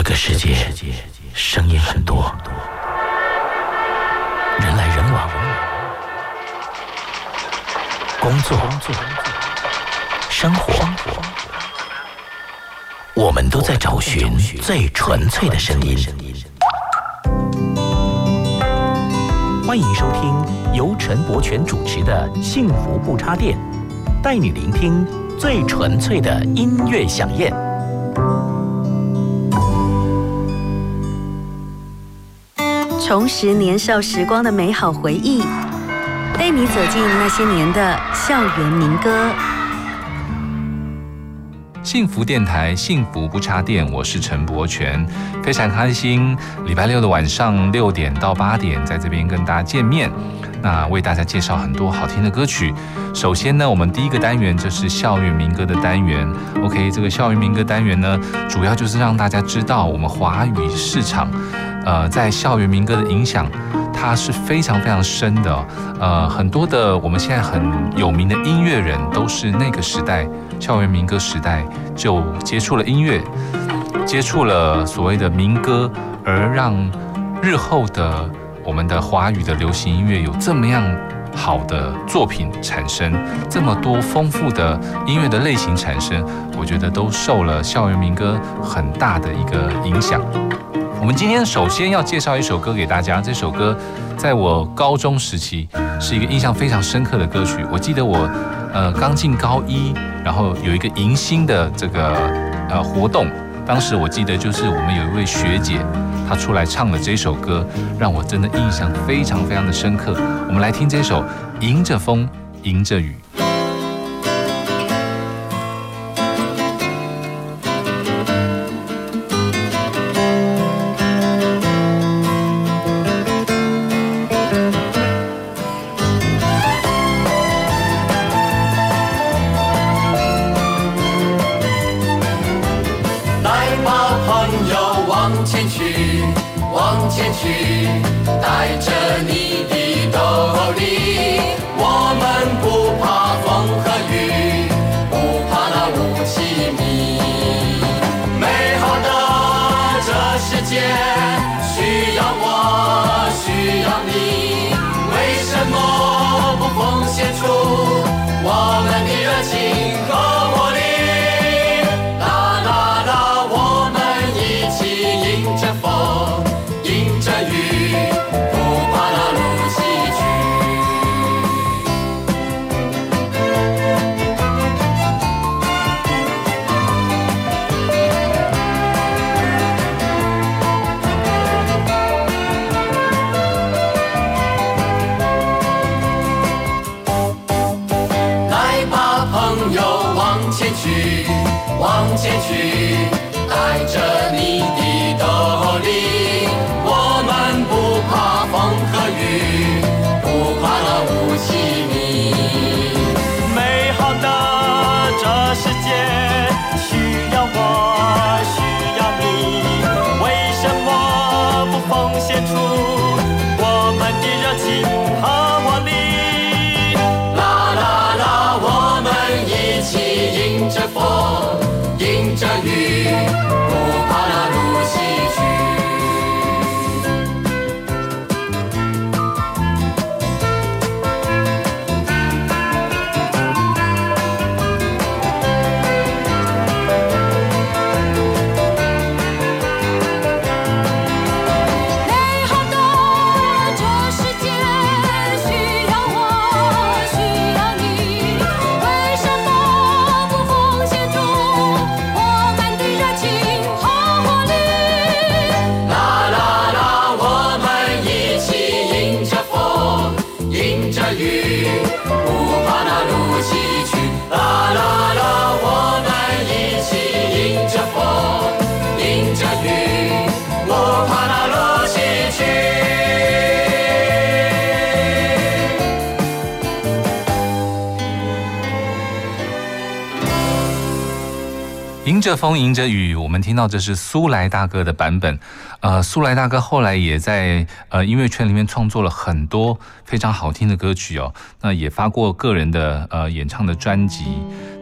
这个世界声音很多，人来人往，工作、生活，我们都在找寻最纯粹的声音。欢迎收听由陈柏权主持的《幸福不插电》，带你聆听最纯粹的音乐响宴。重拾年少时光的美好回忆，带你走进那些年的校园民歌。幸福电台，幸福不插电，我是陈柏权，非常开心，礼拜六的晚上六点到八点，在这边跟大家见面，那为大家介绍很多好听的歌曲。首先呢，我们第一个单元就是校园民歌的单元。OK，这个校园民歌单元呢，主要就是让大家知道我们华语市场。呃，在校园民歌的影响，它是非常非常深的。呃，很多的我们现在很有名的音乐人，都是那个时代校园民歌时代就接触了音乐，接触了所谓的民歌，而让日后的我们的华语的流行音乐有这么样好的作品产生，这么多丰富的音乐的类型产生，我觉得都受了校园民歌很大的一个影响。我们今天首先要介绍一首歌给大家。这首歌在我高中时期是一个印象非常深刻的歌曲。我记得我呃刚进高一，然后有一个迎新的这个呃活动，当时我记得就是我们有一位学姐，她出来唱了这首歌，让我真的印象非常非常的深刻。我们来听这首《迎着风，迎着雨》。迎着风，迎着雨，我们听到这是苏莱大哥的版本。呃，苏莱大哥后来也在呃音乐圈里面创作了很多非常好听的歌曲哦。那也发过个人的呃演唱的专辑。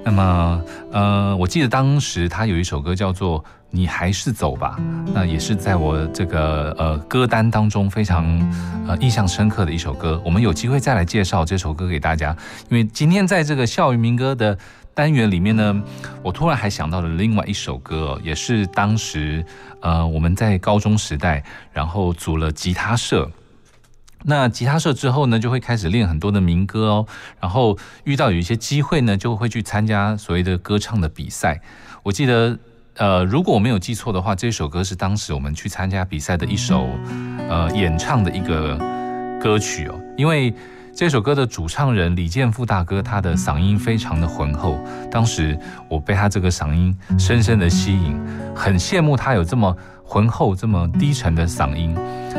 那么，呃，我记得当时他有一首歌叫做《你还是走吧》，那也是在我这个呃歌单当中非常呃印象深刻的一首歌。我们有机会再来介绍这首歌给大家，因为今天在这个校园民歌的单元里面呢，我突然还想到了另外一首歌，也是当时呃我们在高中时代，然后组了吉他社。那吉他社之后呢，就会开始练很多的民歌哦。然后遇到有一些机会呢，就会去参加所谓的歌唱的比赛。我记得，呃，如果我没有记错的话，这首歌是当时我们去参加比赛的一首，呃，演唱的一个歌曲哦。因为这首歌的主唱人李健富大哥，他的嗓音非常的浑厚。当时我被他这个嗓音深深的吸引，很羡慕他有这么浑厚、这么低沉的嗓音。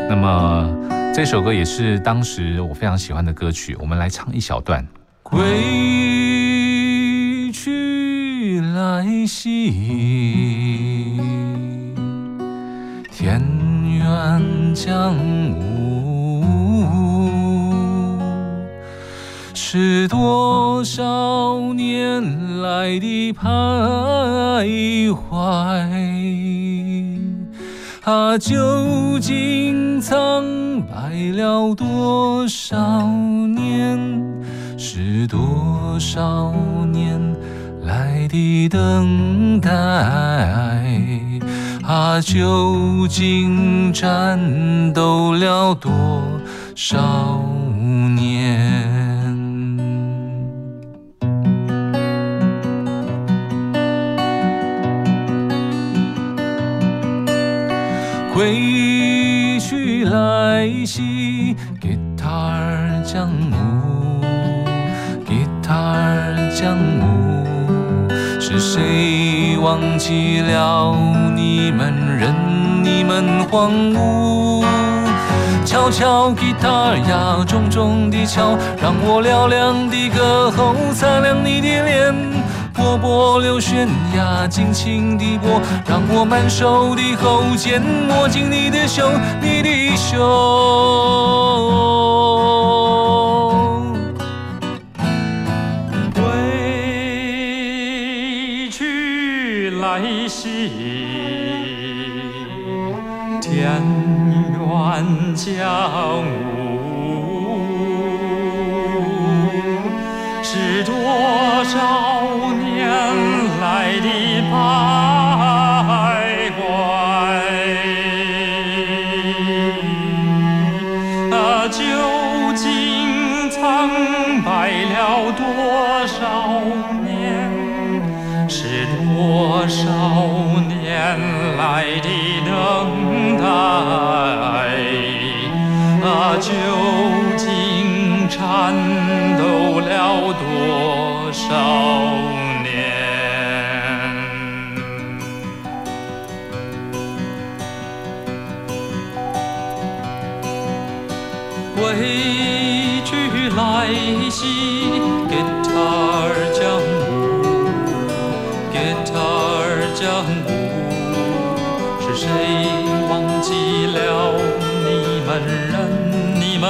那么。这首歌也是当时我非常喜欢的歌曲，我们来唱一小段。归去来兮，田园将芜，是多少年来的徘徊。它究竟苍白了多少年？是多少年来的等待？它究竟战斗了多少归去来兮，Guitar 将舞，Guitar 将舞，是谁忘记了你们任你们荒芜？敲敲吉他呀，重重地敲，让我嘹亮的歌喉擦亮你的脸。波波流悬崖，尽情地播，让我满手的喉剑摸进你的胸，你的胸。归去来兮，田园将芜，是多少。少年来的等待？啊，究竟颤抖了多少？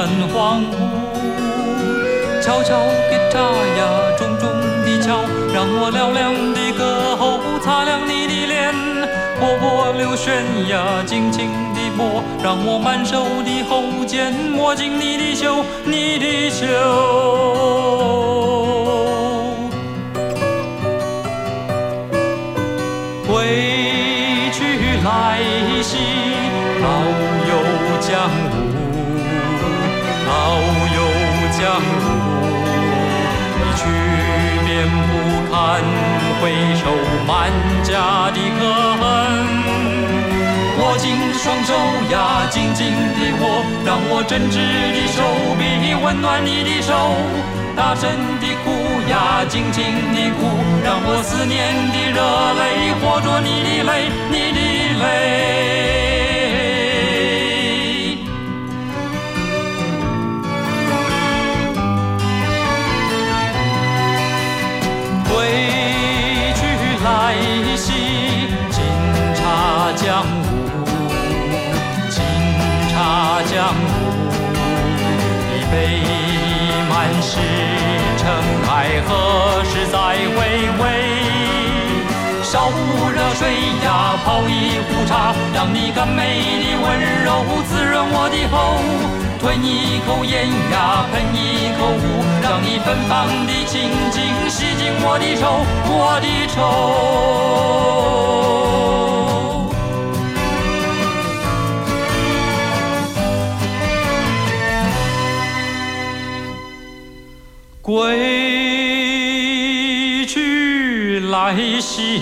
人，你们荒芜？敲敲 Guitar 呀，重重地敲，让我嘹亮的歌喉擦亮你的脸，波波流旋呀，静静。让我满手的喉剑磨进你的袖，你的袖。归去来兮，老江湖。一去便不堪回首，满家的可恨。握紧双手呀，紧紧地握，让我真挚的手臂温暖你的手。大声地哭呀，尽情地哭，让我思念的热泪化作你的泪，你的泪。江湖一杯满是尘埃何时再回味？烧壶热水呀，泡一壶茶，让你甘美的温柔滋润我的喉。吞一口烟呀，喷一口雾，让你芬芳的情景洗净我的愁，我的愁。归去来兮，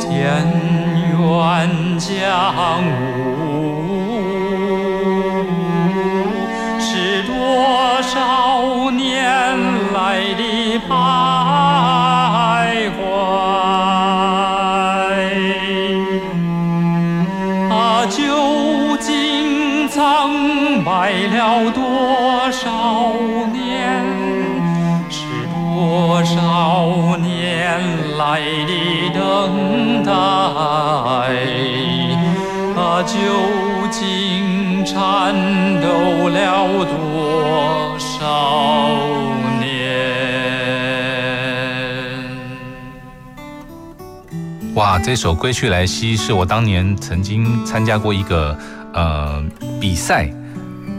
田园将芜，苍白了多少年？是多少年来的等待？啊，究竟颤抖了多少年？哇，这首《归去来兮》是我当年曾经参加过一个呃比赛，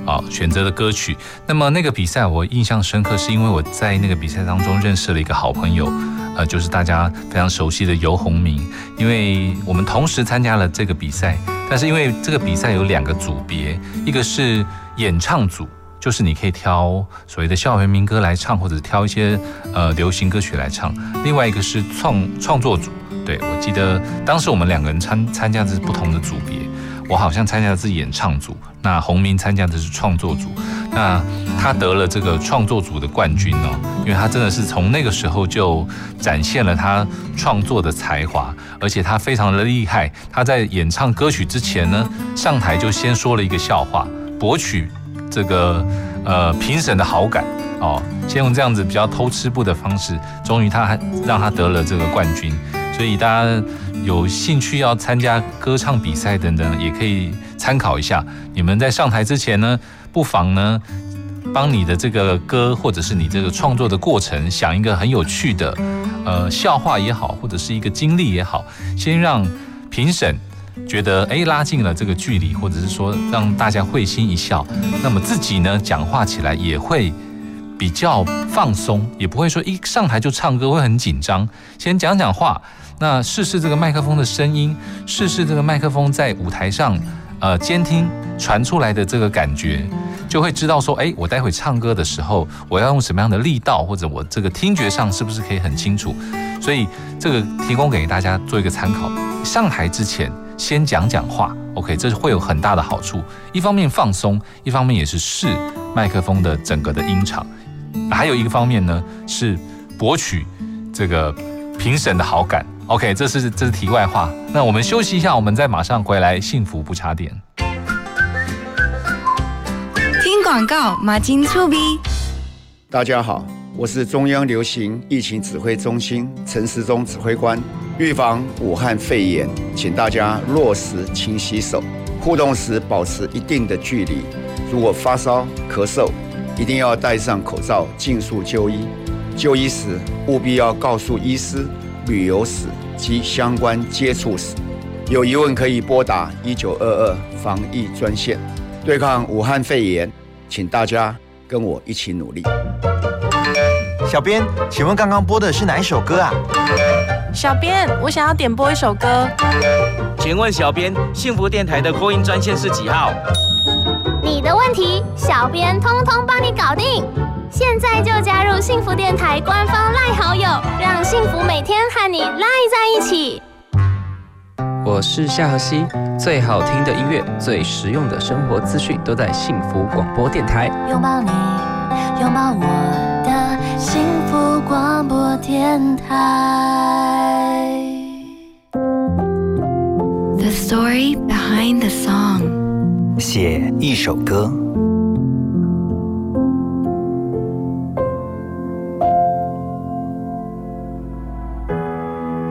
啊选择的歌曲。那么那个比赛我印象深刻，是因为我在那个比赛当中认识了一个好朋友，呃，就是大家非常熟悉的游鸿明。因为我们同时参加了这个比赛，但是因为这个比赛有两个组别，一个是演唱组。就是你可以挑所谓的校园民歌来唱，或者挑一些呃流行歌曲来唱。另外一个是创创作组，对我记得当时我们两个人参参加的是不同的组别，我好像参加的是演唱组，那洪明参加的是创作组。那他得了这个创作组的冠军哦，因为他真的是从那个时候就展现了他创作的才华，而且他非常的厉害。他在演唱歌曲之前呢，上台就先说了一个笑话，博取这个呃评审的好感哦，先用这样子比较偷吃步的方式，终于他还让他得了这个冠军。所以大家有兴趣要参加歌唱比赛等等，也可以参考一下。你们在上台之前呢，不妨呢帮你的这个歌或者是你这个创作的过程想一个很有趣的呃笑话也好，或者是一个经历也好，先让评审。觉得哎拉近了这个距离，或者是说让大家会心一笑，那么自己呢讲话起来也会比较放松，也不会说一上台就唱歌会很紧张。先讲讲话，那试试这个麦克风的声音，试试这个麦克风在舞台上呃监听传出来的这个感觉，就会知道说哎我待会唱歌的时候我要用什么样的力道，或者我这个听觉上是不是可以很清楚。所以这个提供给大家做一个参考，上台之前。先讲讲话，OK，这是会有很大的好处。一方面放松，一方面也是试麦克风的整个的音场。还有一个方面呢，是博取这个评审的好感。OK，这是这是题外话。那我们休息一下，我们再马上回来。幸福不差点。听广告，马金粗逼。大家好，我是中央流行疫情指挥中心陈时中指挥官。预防武汉肺炎，请大家落实勤洗手，互动时保持一定的距离。如果发烧、咳嗽，一定要戴上口罩，尽速就医。就医时务必要告诉医师旅游史及相关接触史。有疑问可以拨打一九二二防疫专线，对抗武汉肺炎，请大家跟我一起努力。小编，请问刚刚播的是哪一首歌啊？小编，我想要点播一首歌。请问小编，幸福电台的扩音专线是几号？你的问题，小编通通帮你搞定。现在就加入幸福电台官方赖好友，让幸福每天和你赖在一起。我是夏荷西，最好听的音乐，最实用的生活资讯，都在幸福广播电台。拥抱你，拥抱我的。幸福广播电台。The story behind the 一首歌。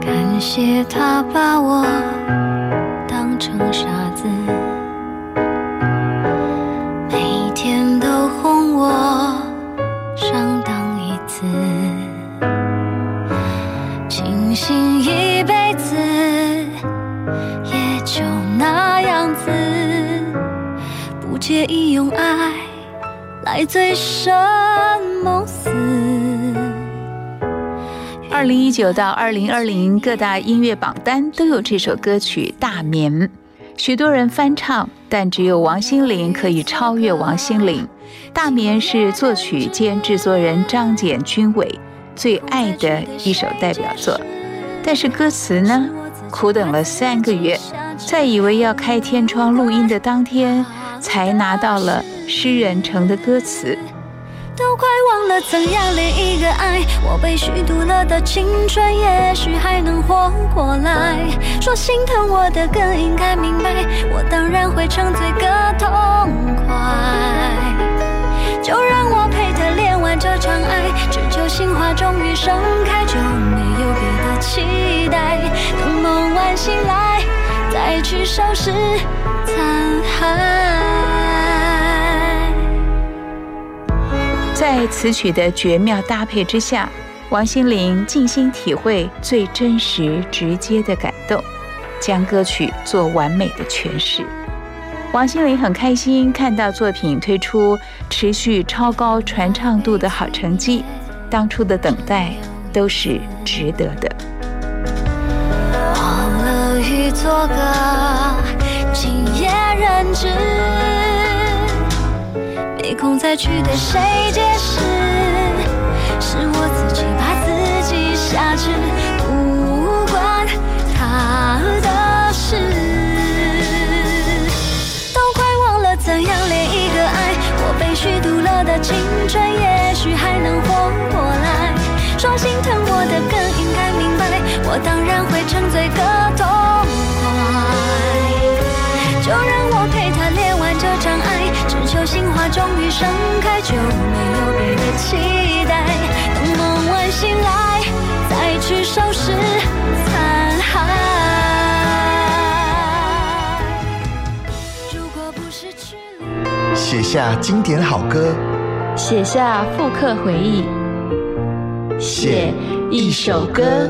感谢他把我当成傻子，介意用爱来醉生梦死。二零一九到二零二零各大音乐榜单都有这首歌曲《大眠》，许多人翻唱，但只有王心凌可以超越王心凌。《大眠》是作曲兼制作人张简君伟最爱的一首代表作，但是歌词呢，苦等了三个月，在以为要开天窗录音的当天，才拿到了诗人城的歌词。都快忘了怎样恋一个爱，我被虚度了的青春，也许还能活过来。说心疼我的更应该明白，我当然会沉醉个痛快。就让我陪他恋完这场爱，只求心花终于盛开，就没有别的期待。等梦完醒来，再去收拾残骸。在词曲的绝妙搭配之下，王心凌尽心体会最真实、直接的感动，将歌曲做完美的诠释。王心凌很开心看到作品推出持续超高传唱度的好成绩，当初的等待都是值得的。忘了雨做歌今夜人质。没空再去对谁解释，是我自己把自己挟持，不关他的事。都快忘了怎样恋一个爱，我被虚度了的青春，也许还能活过来。说心疼我的更应该明白，我当然会沉醉个痛终于盛开，就没有别的期待。等梦完醒来，再去收拾残骸。如果不是去写下经典好歌，写下复刻回忆，写一首歌，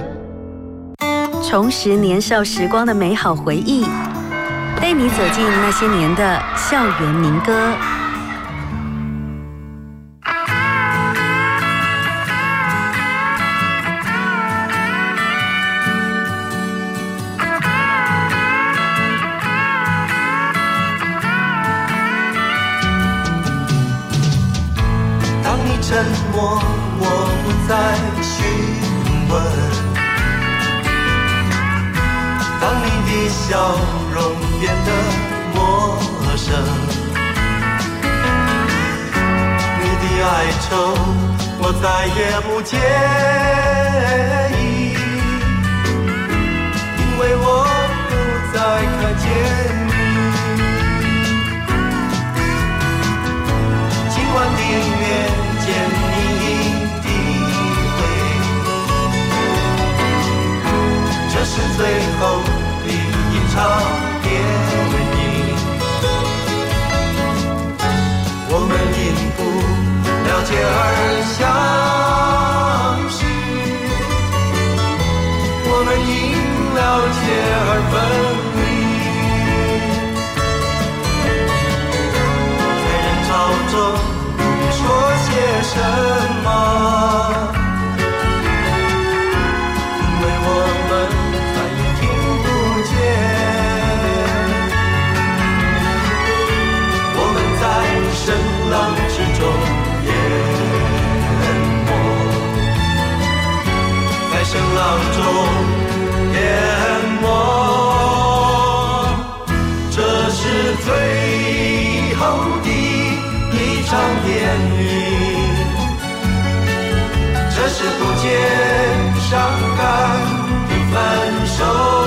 重拾年少时光的美好回忆，带你走进那些年的校园民歌。生，你的哀愁我再也不介意，因为我不再看见你。今晚的月见你的回，这是最后的一场。不了解而相识，我们因了解而分离。在人潮中，你说些什么，是不见伤感的分手。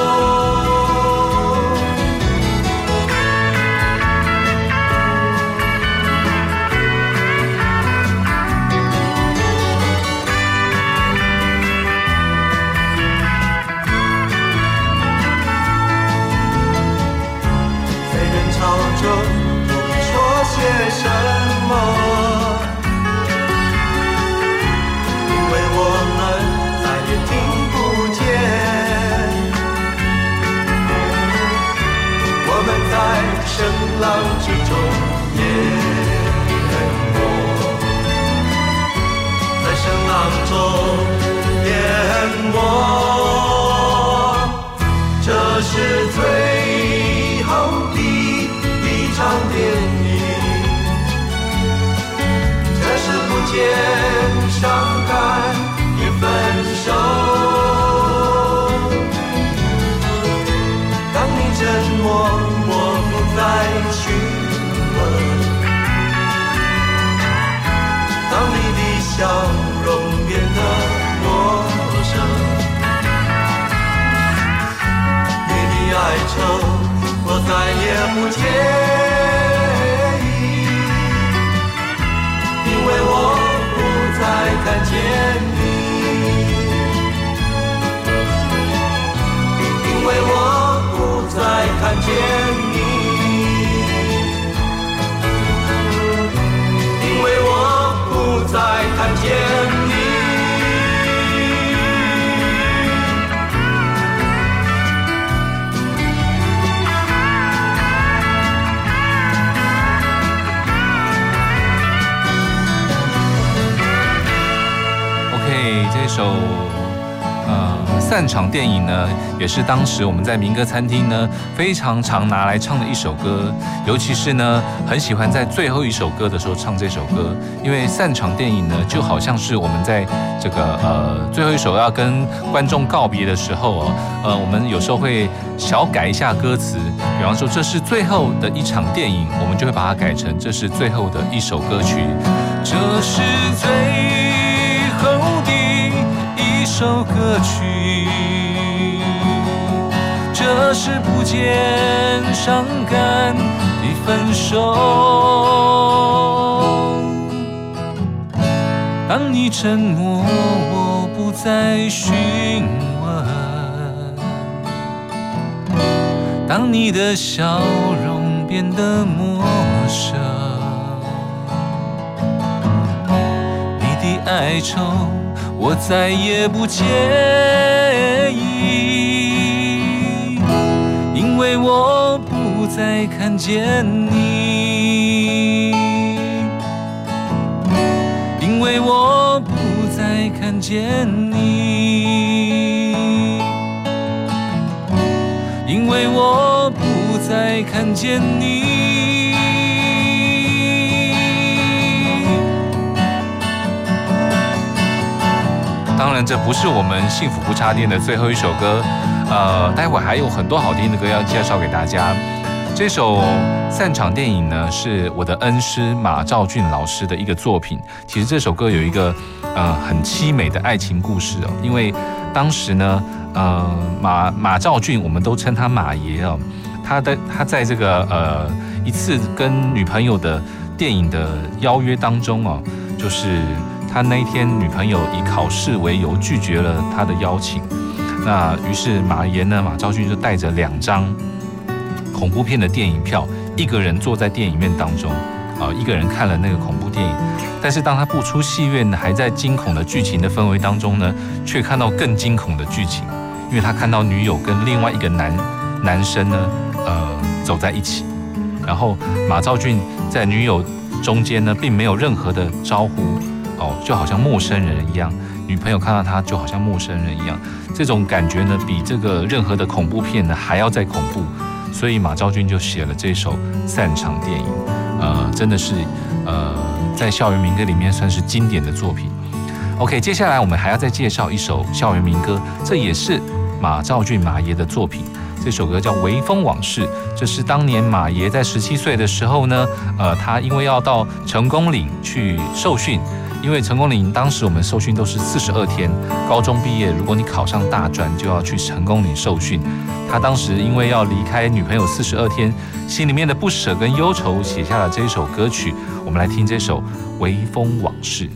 再也不介意，因为我不再看见你，因为我不再看见你，首呃散场电影呢，也是当时我们在民歌餐厅呢非常常拿来唱的一首歌，尤其是呢很喜欢在最后一首歌的时候唱这首歌，因为散场电影呢就好像是我们在这个呃最后一首要跟观众告别的时候哦，呃我们有时候会小改一下歌词，比方说这是最后的一场电影，我们就会把它改成这是最后的一首歌曲，这是最首歌曲，这是不见伤感的分手。当你沉默，我不再询问；当你的笑容变得陌生。你的哀愁，我再也不介意，因为我不再看见你，因为我不再看见你，因为我不再看见你。当然，这不是我们幸福不插电的最后一首歌，呃，待会还有很多好听的歌要介绍给大家。这首散场电影呢，是我的恩师马兆俊老师的一个作品。其实这首歌有一个呃很凄美的爱情故事哦，因为当时呢，呃马马兆俊，我们都称他马爷哦，他的他在这个呃一次跟女朋友的电影的邀约当中哦，就是。他那一天，女朋友以考试为由拒绝了他的邀请。那于是马岩呢，马昭君就带着两张恐怖片的电影票，一个人坐在电影院当中，啊，一个人看了那个恐怖电影。但是当他不出戏院，还在惊恐的剧情的氛围当中呢，却看到更惊恐的剧情，因为他看到女友跟另外一个男男生呢，呃，走在一起。然后马兆俊在女友中间呢，并没有任何的招呼。就好像陌生人一样，女朋友看到他就好像陌生人一样，这种感觉呢，比这个任何的恐怖片呢还要再恐怖，所以马昭君就写了这首散场电影，呃，真的是呃在校园民歌里面算是经典的作品。OK，接下来我们还要再介绍一首校园民歌，这也是马兆俊马爷的作品，这首歌叫《微风往事》，这是当年马爷在十七岁的时候呢，呃，他因为要到成功岭去受训。因为成功岭当时我们受训都是四十二天，高中毕业，如果你考上大专，就要去成功岭受训。他当时因为要离开女朋友四十二天，心里面的不舍跟忧愁，写下了这一首歌曲。我们来听这首《微风往事》。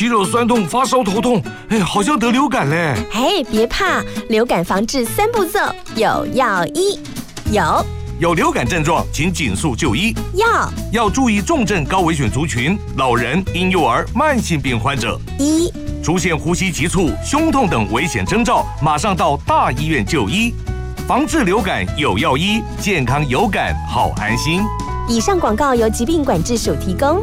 肌肉酸痛、发烧、头痛，哎，好像得流感嘞！哎，别怕，流感防治三步骤：有药医，有有流感症状，请紧速就医。要要注意重症高危险族群，老人、婴幼儿、慢性病患者。一出现呼吸急促、胸痛等危险征兆，马上到大医院就医。防治流感有药医，健康有感好安心。以上广告由疾病管制署提供。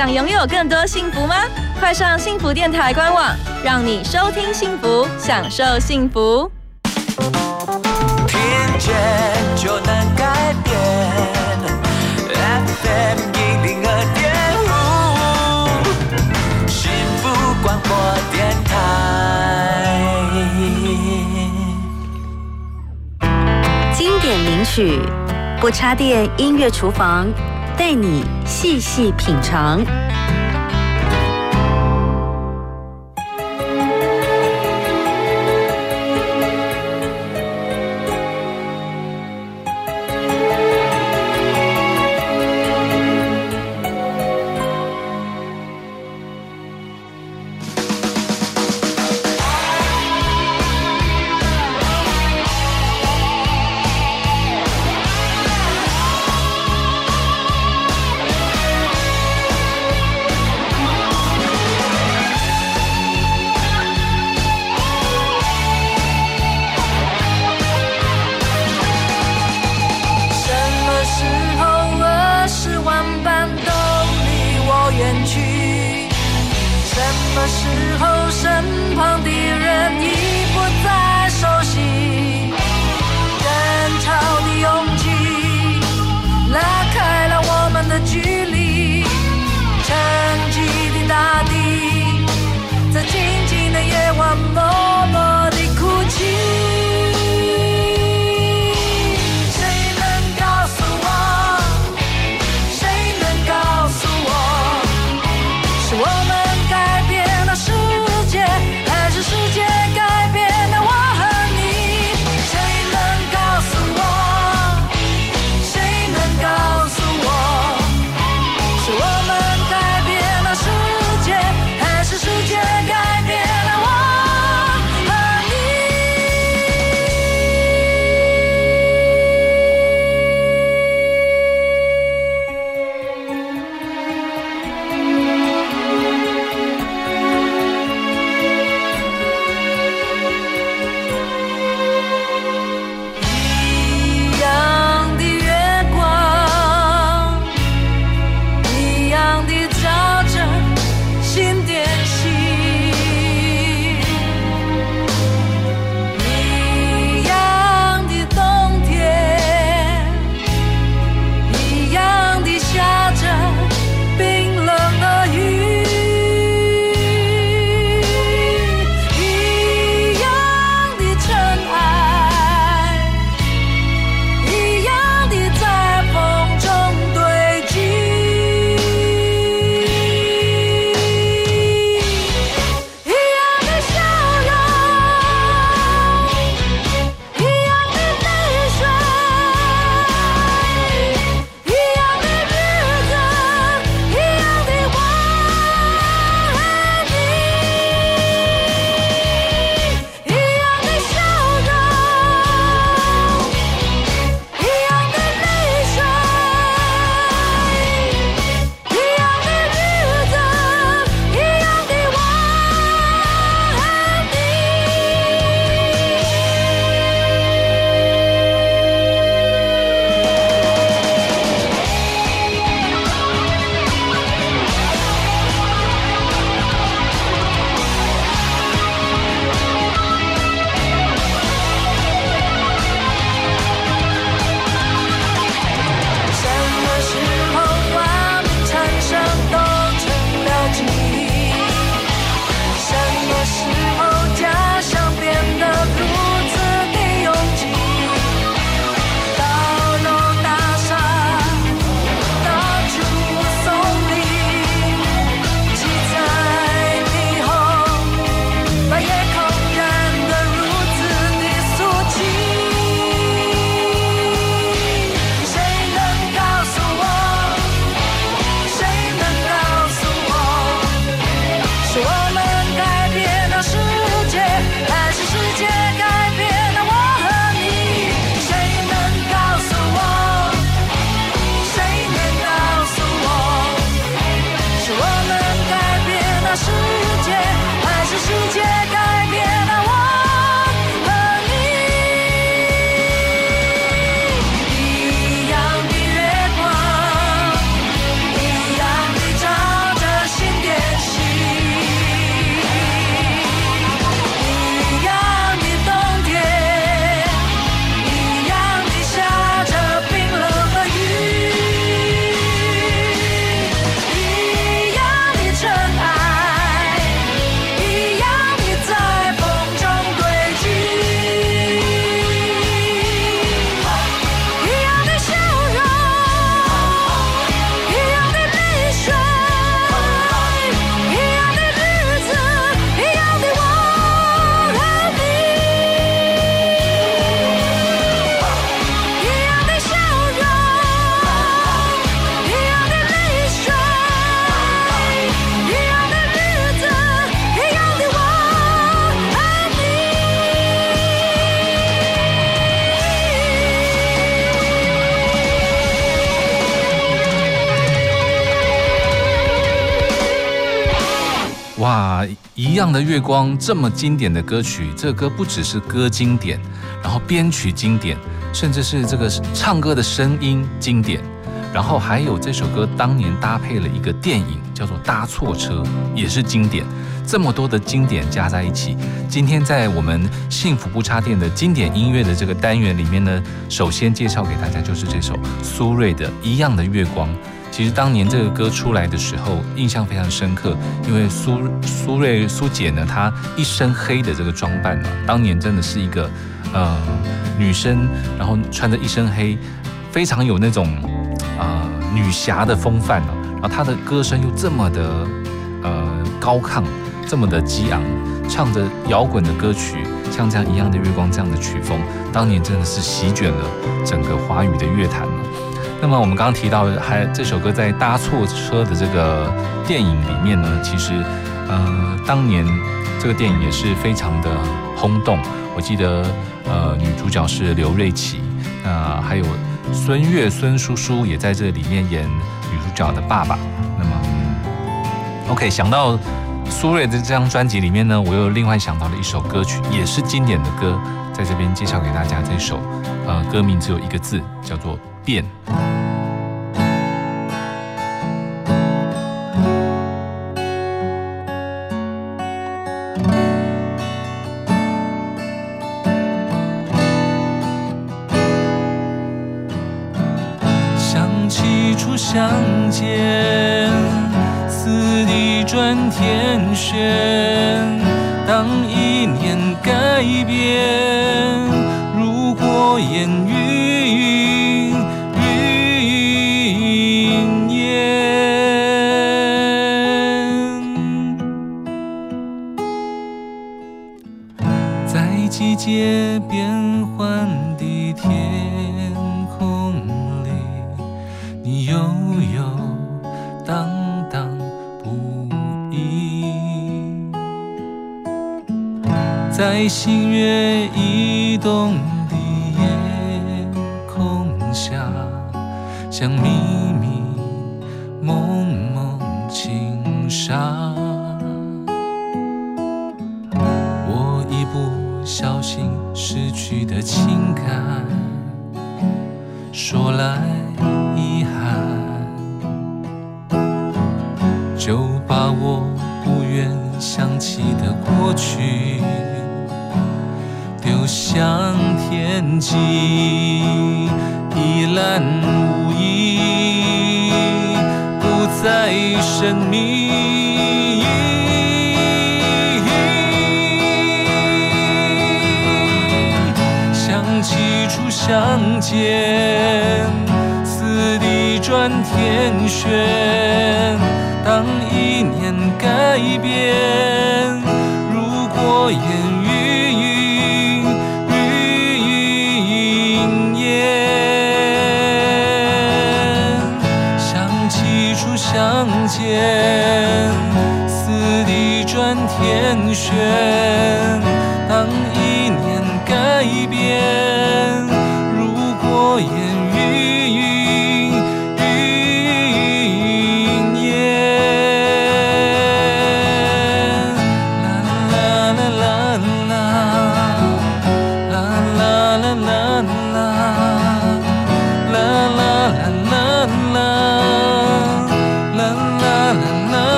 想拥有更多幸福吗？快上幸福电台官网，让你收听幸福，享受幸福。听见就能改变，FM 一零二点五，幸福广播电台。经典名曲，不插电音乐厨房。带你细细品尝。月光，这么经典的歌曲，这歌不只是歌经典，然后编曲经典，甚至是这个唱歌的声音经典。然后还有这首歌当年搭配了一个电影，叫做《搭错车》，也是经典。这么多的经典加在一起，今天在我们幸福不插电的经典音乐的这个单元里面呢，首先介绍给大家就是这首苏芮的《一样的月光》。其实当年这个歌出来的时候，印象非常深刻，因为苏苏芮苏姐呢，她一身黑的这个装扮呢，当年真的是一个呃女生，然后穿着一身黑，非常有那种呃女侠的风范哦。然后她的歌声又这么的呃高亢。这么的激昂，唱着摇滚的歌曲，像这样一样的月光这样的曲风，当年真的是席卷了整个华语的乐坛了。那么我们刚刚提到，还这首歌在搭错车的这个电影里面呢，其实，呃，当年这个电影也是非常的轰动。我记得，呃，女主角是刘瑞琪，那还有孙越孙叔叔也在这里面演女主角的爸爸。那么，OK，想到。苏芮的这张专辑里面呢，我又另外想到了一首歌曲，也是经典的歌，在这边介绍给大家。这首，呃，歌名只有一个字，叫做《变》。像秘密蒙蒙轻纱。我一不小心失去的情感，说来遗憾，就把我不愿想起的过去。向天际，一览无遗，不再神秘。想起初相见，似地转天旋。当一念改变，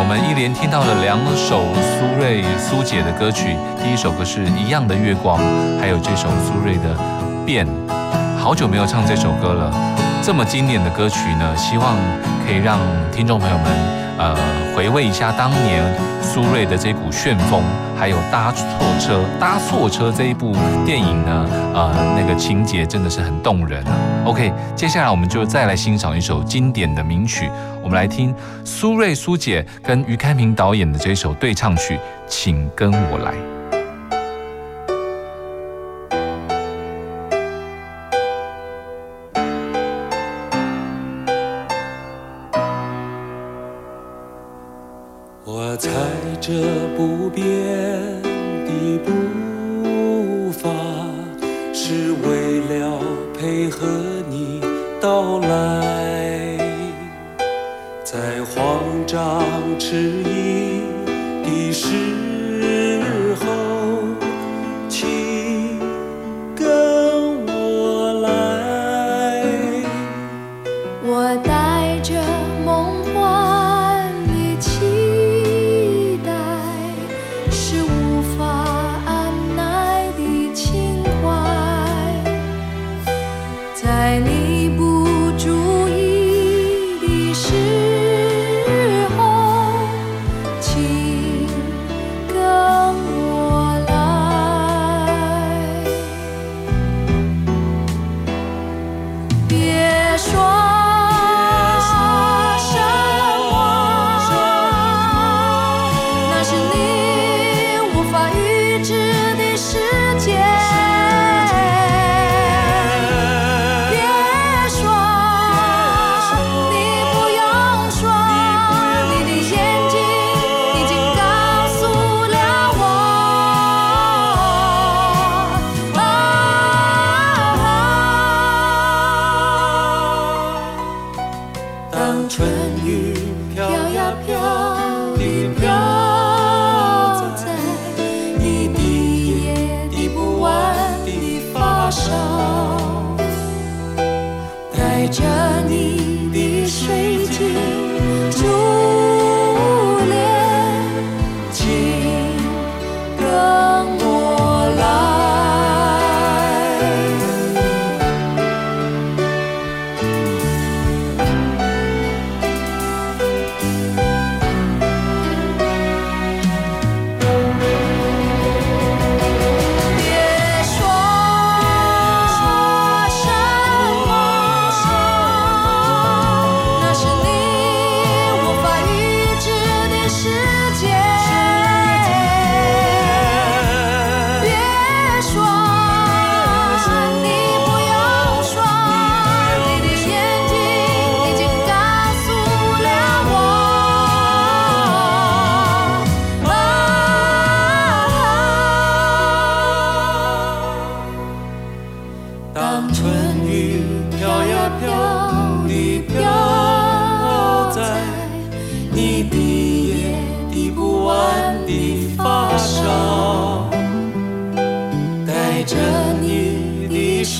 我们一连听到了两首苏芮苏姐的歌曲，第一首歌是一样的月光，还有这首苏芮的变。好久没有唱这首歌了，这么经典的歌曲呢，希望可以让听众朋友们呃回味一下当年苏芮的这股旋风，还有搭错车搭错车这一部电影呢，呃那个情节真的是很动人啊。OK，接下来我们就再来欣赏一首经典的名曲。我们来听苏芮苏姐跟于开平导演的这首对唱曲，请跟我来。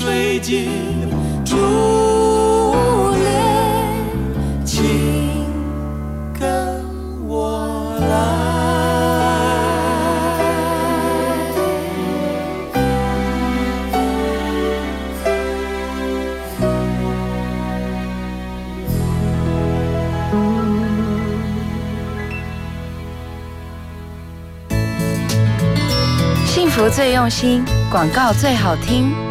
水晶珠帘，请跟我来。幸福最用心，广告最好听。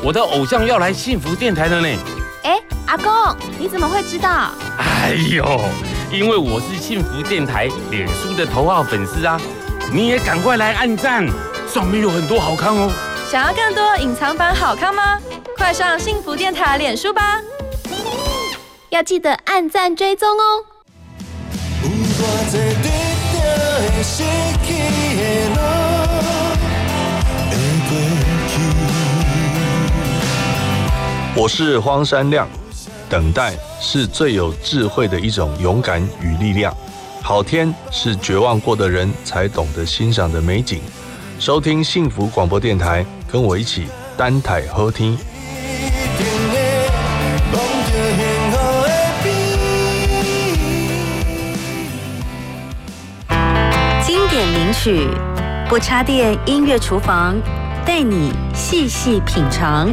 我的偶像要来幸福电台了呢！哎，阿公，你怎么会知道？哎呦，因为我是幸福电台脸书的头号粉丝啊！你也赶快来按赞，上面有很多好看哦。想要更多隐藏版好看吗？快上幸福电台脸书吧！要记得按赞追踪哦。我是荒山亮，等待是最有智慧的一种勇敢与力量。好天是绝望过的人才懂得欣赏的美景。收听幸福广播电台，跟我一起单台喝听。经典名曲，不插电音乐厨房，带你细细品尝。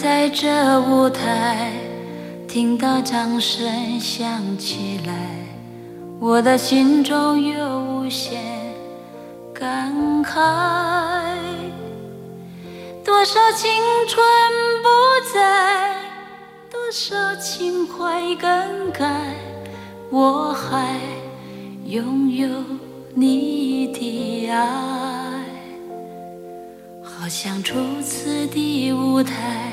在这舞台，听到掌声响起来，我的心中有无限感慨，多少青春不在，多少情怀更改，我还拥有你的爱，好像初次的舞台，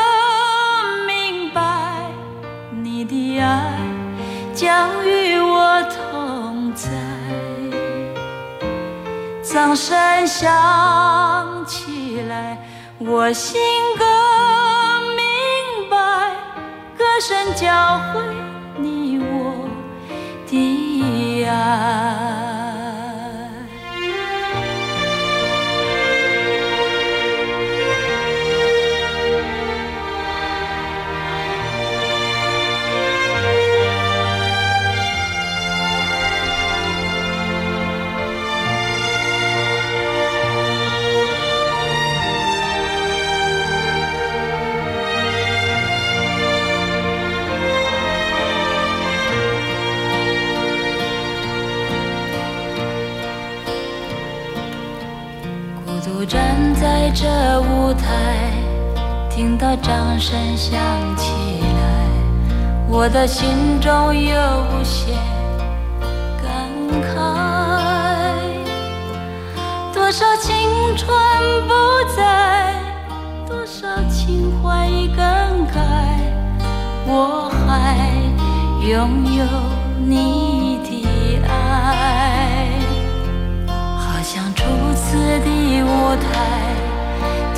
爱将与我同在。掌声响起来，我心更明白，歌声教会你我的爱。掌声响起来，我的心中有无限感慨。多少青春不在，多少情怀已更改，我还拥有你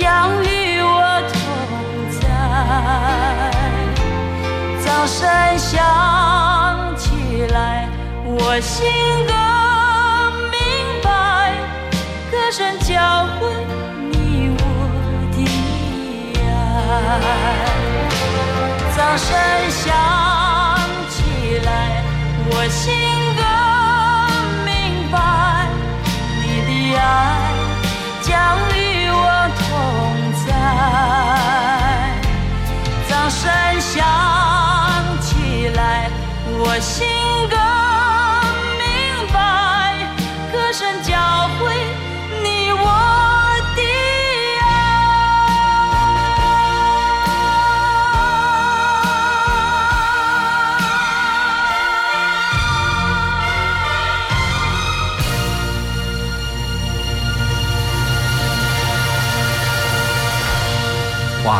将与我同在。掌声响起来，我心更明白，歌声教会你我的爱。掌声响更明白，歌声教会你我的爱，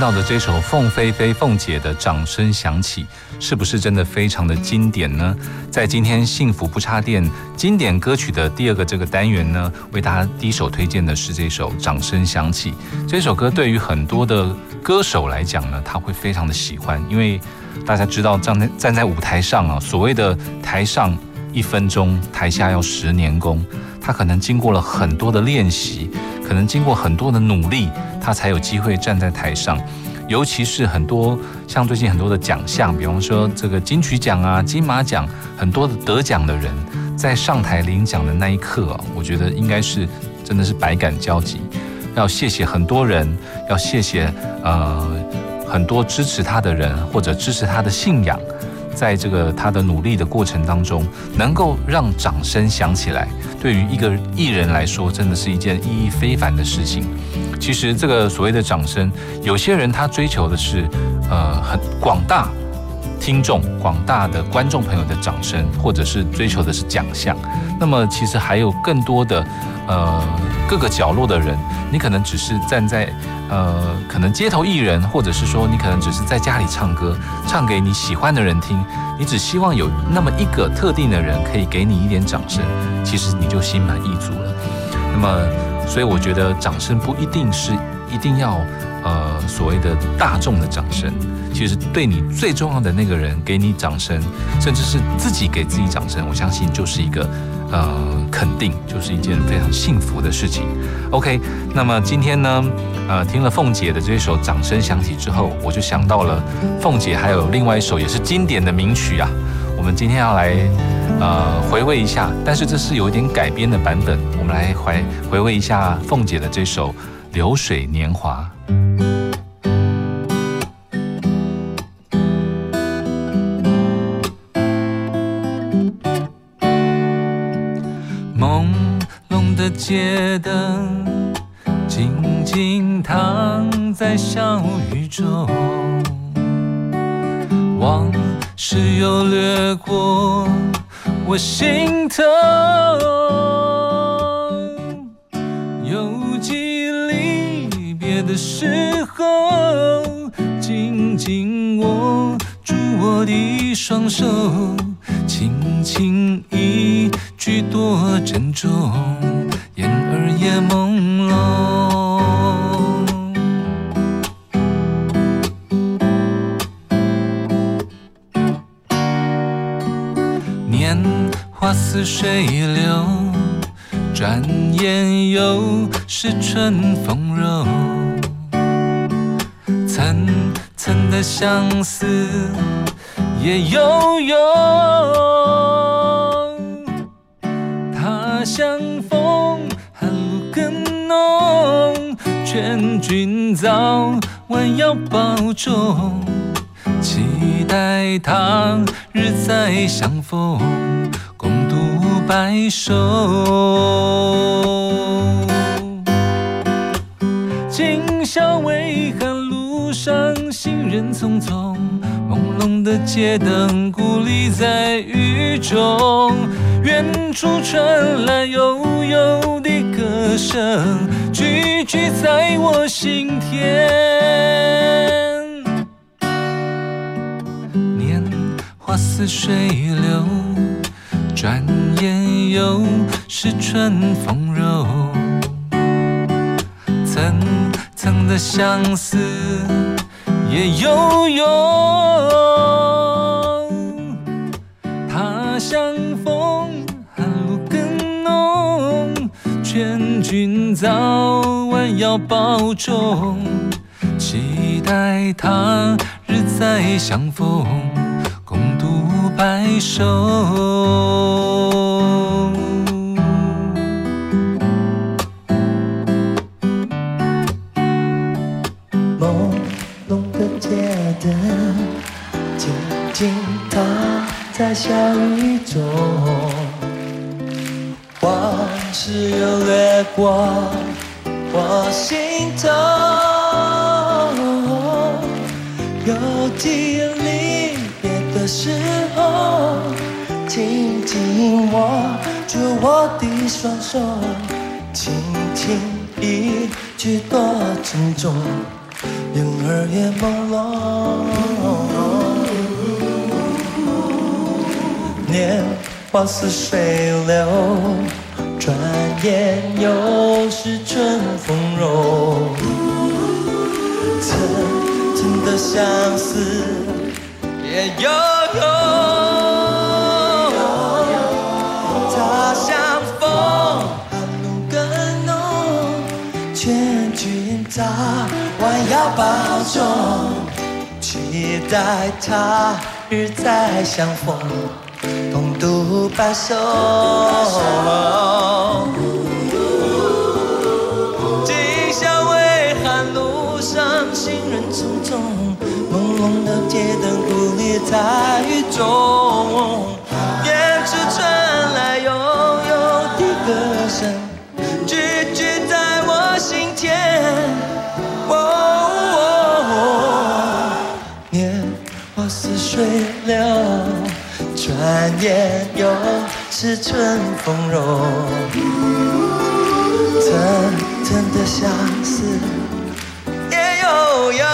到的这首凤飞飞凤姐的掌声响起，是不是真的非常的经典呢？在今天幸福不插电经典歌曲的第二个这个单元呢，为大家第一首推荐的是这首《掌声响起》。这首歌对于很多的歌手来讲呢，他会非常的喜欢，因为大家知道站在站在舞台上啊，所谓的台上一分钟，台下要十年功。他可能经过了很多的练习，可能经过很多的努力，他才有机会站在台上。尤其是很多像最近很多的奖项，比方说这个金曲奖啊、金马奖，很多的得奖的人在上台领奖的那一刻，我觉得应该是真的是百感交集。要谢谢很多人，要谢谢呃很多支持他的人，或者支持他的信仰。在这个他的努力的过程当中，能够让掌声响起来，对于一个艺人来说，真的是一件意义非凡的事情。其实这个所谓的掌声，有些人他追求的是，呃，很广大，听众、广大的观众朋友的掌声，或者是追求的是奖项。那么其实还有更多的呃各个角落的人，你可能只是站在呃可能街头艺人，或者是说你可能只是在家里唱歌，唱给你喜欢的人听，你只希望有那么一个特定的人可以给你一点掌声，其实你就心满意足了。那么所以我觉得掌声不一定是一定要呃所谓的大众的掌声。其实对你最重要的那个人给你掌声，甚至是自己给自己掌声，我相信就是一个呃肯定，就是一件非常幸福的事情。OK，那么今天呢，呃，听了凤姐的这首《掌声响起》之后，我就想到了凤姐还有另外一首也是经典的名曲啊。我们今天要来呃回味一下，但是这是有一点改编的版本，我们来回回味一下凤姐的这首《流水年华》。朦胧的街灯静静躺在小雨中，往事又掠过我心头。时候，紧紧握住我的双手，轻轻一句多珍重。也朦胧，年华似水流，转眼又是春风柔。层层的相思也悠悠，他乡风寒露更浓。劝君早晚要保重，期待他日再相逢，共度白首。今宵微寒，匆匆，朦胧的街灯孤立在雨中，远处传来悠悠的歌声。句句在我心田，年华似水流，转眼又是春风柔。层层的相思也悠悠，他乡风寒露更浓。劝君早晚要保重，期待他日再相逢，共度白首。在小雨中。往事又掠过我心头，犹记离别的时候，紧紧握住我的双手，轻轻一句多珍重，人儿也朦胧，年。花似水流，转眼又是春风柔。层层的相思也悠悠，他乡风寒露更浓，劝君早晚要保重，期待他日再相逢。白首，今宵微寒，路上行人匆匆，朦胧的街灯孤立在雨中，又是春风柔，层层的相思也悠悠。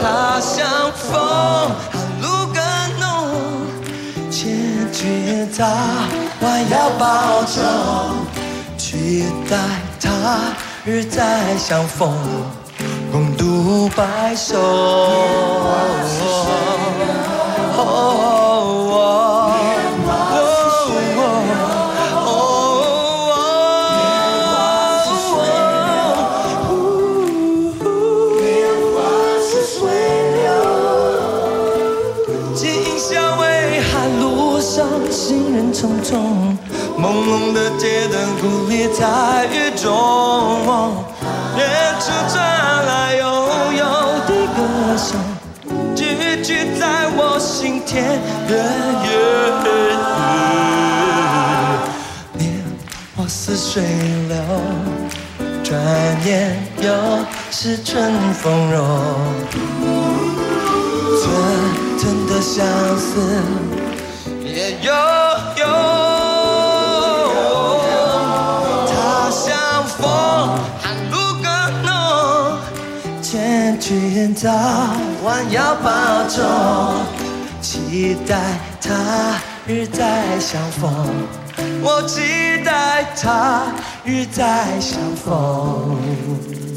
他像风，寒露更浓，千钧早晚要保重，期待他日再相逢，共度白首。今宵微寒路上行人匆匆，朦胧的街灯孤立在雨中，远处我心田，年华似水流，转眼又是春风柔，层层的相思也悠悠。他像风，寒露更浓，千钧早晚要保重，期待他日再相逢。我期待他日再相逢。